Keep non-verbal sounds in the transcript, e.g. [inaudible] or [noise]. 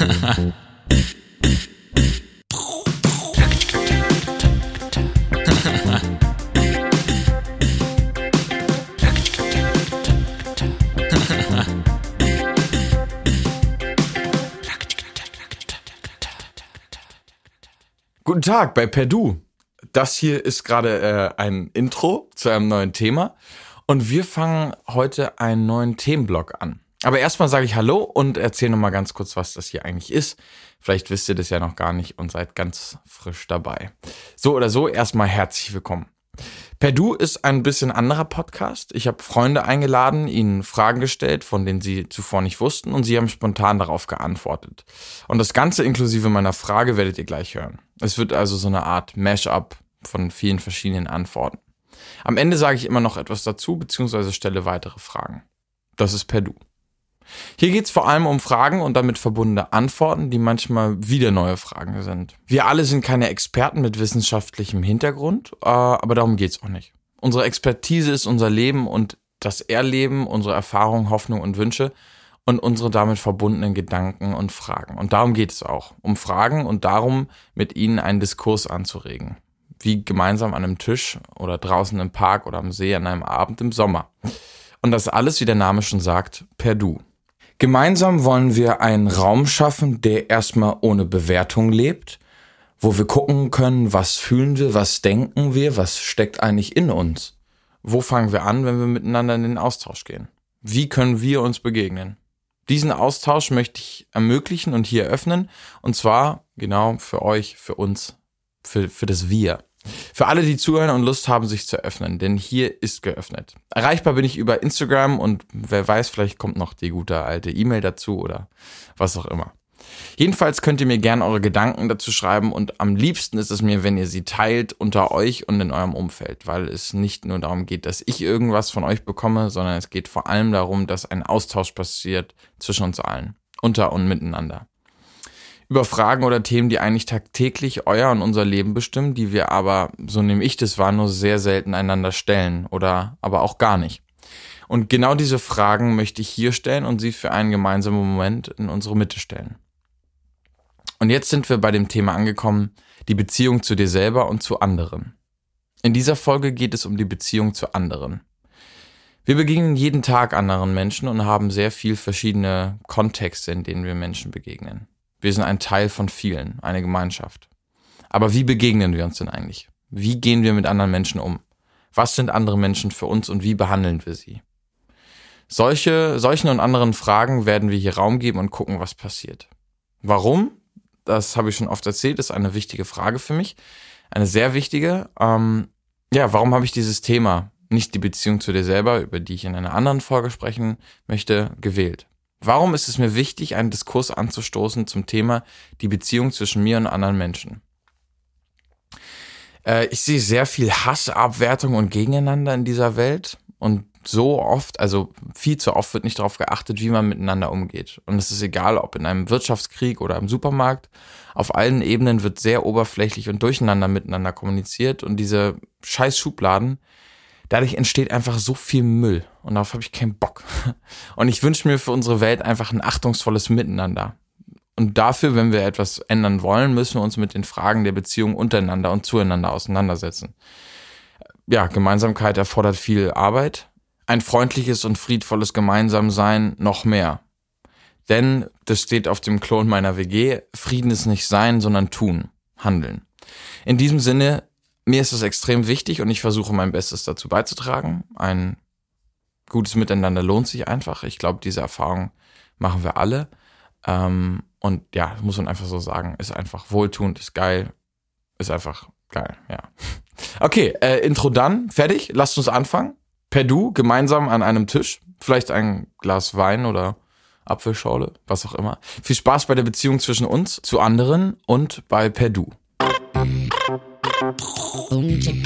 Guten Tag bei Perdu. Das hier ist gerade äh, ein Intro zu einem neuen Thema und wir fangen heute einen neuen Themenblock an. Aber erstmal sage ich Hallo und erzähle nochmal ganz kurz, was das hier eigentlich ist. Vielleicht wisst ihr das ja noch gar nicht und seid ganz frisch dabei. So oder so, erstmal herzlich willkommen. Perdu ist ein bisschen anderer Podcast. Ich habe Freunde eingeladen, ihnen Fragen gestellt, von denen sie zuvor nicht wussten, und sie haben spontan darauf geantwortet. Und das Ganze inklusive meiner Frage werdet ihr gleich hören. Es wird also so eine Art Mash-up von vielen verschiedenen Antworten. Am Ende sage ich immer noch etwas dazu, beziehungsweise stelle weitere Fragen. Das ist Perdu. Hier geht es vor allem um Fragen und damit verbundene Antworten, die manchmal wieder neue Fragen sind. Wir alle sind keine Experten mit wissenschaftlichem Hintergrund, äh, aber darum geht es auch nicht. Unsere Expertise ist unser Leben und das Erleben, unsere Erfahrungen, Hoffnungen und Wünsche und unsere damit verbundenen Gedanken und Fragen. Und darum geht es auch. Um Fragen und darum, mit ihnen einen Diskurs anzuregen. Wie gemeinsam an einem Tisch oder draußen im Park oder am See an einem Abend im Sommer. Und das alles, wie der Name schon sagt, per Du. Gemeinsam wollen wir einen Raum schaffen, der erstmal ohne Bewertung lebt, wo wir gucken können, was fühlen wir, was denken wir, was steckt eigentlich in uns. Wo fangen wir an, wenn wir miteinander in den Austausch gehen? Wie können wir uns begegnen? Diesen Austausch möchte ich ermöglichen und hier öffnen, und zwar genau für euch, für uns, für, für das Wir. Für alle, die zuhören und Lust haben, sich zu öffnen, denn hier ist geöffnet. Erreichbar bin ich über Instagram und wer weiß, vielleicht kommt noch die gute alte E-Mail dazu oder was auch immer. Jedenfalls könnt ihr mir gerne eure Gedanken dazu schreiben und am liebsten ist es mir, wenn ihr sie teilt unter euch und in eurem Umfeld, weil es nicht nur darum geht, dass ich irgendwas von euch bekomme, sondern es geht vor allem darum, dass ein Austausch passiert zwischen uns allen, unter und miteinander über Fragen oder Themen, die eigentlich tagtäglich euer und unser Leben bestimmen, die wir aber, so nehme ich das wahr, nur sehr selten einander stellen oder aber auch gar nicht. Und genau diese Fragen möchte ich hier stellen und sie für einen gemeinsamen Moment in unsere Mitte stellen. Und jetzt sind wir bei dem Thema angekommen, die Beziehung zu dir selber und zu anderen. In dieser Folge geht es um die Beziehung zu anderen. Wir begegnen jeden Tag anderen Menschen und haben sehr viel verschiedene Kontexte, in denen wir Menschen begegnen. Wir sind ein Teil von vielen, eine Gemeinschaft. Aber wie begegnen wir uns denn eigentlich? Wie gehen wir mit anderen Menschen um? Was sind andere Menschen für uns und wie behandeln wir sie? Solche, solchen und anderen Fragen werden wir hier Raum geben und gucken, was passiert. Warum? Das habe ich schon oft erzählt, ist eine wichtige Frage für mich. Eine sehr wichtige. Ähm, ja, warum habe ich dieses Thema, nicht die Beziehung zu dir selber, über die ich in einer anderen Folge sprechen möchte, gewählt? Warum ist es mir wichtig, einen Diskurs anzustoßen zum Thema die Beziehung zwischen mir und anderen Menschen? Äh, ich sehe sehr viel Hass, Abwertung und Gegeneinander in dieser Welt und so oft, also viel zu oft wird nicht darauf geachtet, wie man miteinander umgeht. Und es ist egal, ob in einem Wirtschaftskrieg oder im Supermarkt. Auf allen Ebenen wird sehr oberflächlich und durcheinander miteinander kommuniziert und diese scheiß Schubladen, dadurch entsteht einfach so viel Müll und darauf habe ich keinen Bock. [laughs] Und ich wünsche mir für unsere Welt einfach ein achtungsvolles Miteinander. Und dafür, wenn wir etwas ändern wollen, müssen wir uns mit den Fragen der Beziehung untereinander und zueinander auseinandersetzen. Ja, Gemeinsamkeit erfordert viel Arbeit. Ein freundliches und friedvolles Gemeinsamsein noch mehr. Denn, das steht auf dem Klon meiner WG, Frieden ist nicht sein, sondern tun, handeln. In diesem Sinne mir ist es extrem wichtig und ich versuche mein Bestes dazu beizutragen. Ein gutes Miteinander lohnt sich einfach. Ich glaube, diese Erfahrung machen wir alle. Ähm, und ja, muss man einfach so sagen, ist einfach wohltuend, ist geil, ist einfach geil, ja. [laughs] Okay, äh, Intro dann, fertig, lasst uns anfangen. Per Du, gemeinsam an einem Tisch, vielleicht ein Glas Wein oder Apfelschorle, was auch immer. Viel Spaß bei der Beziehung zwischen uns zu anderen und bei Per Du. 东晋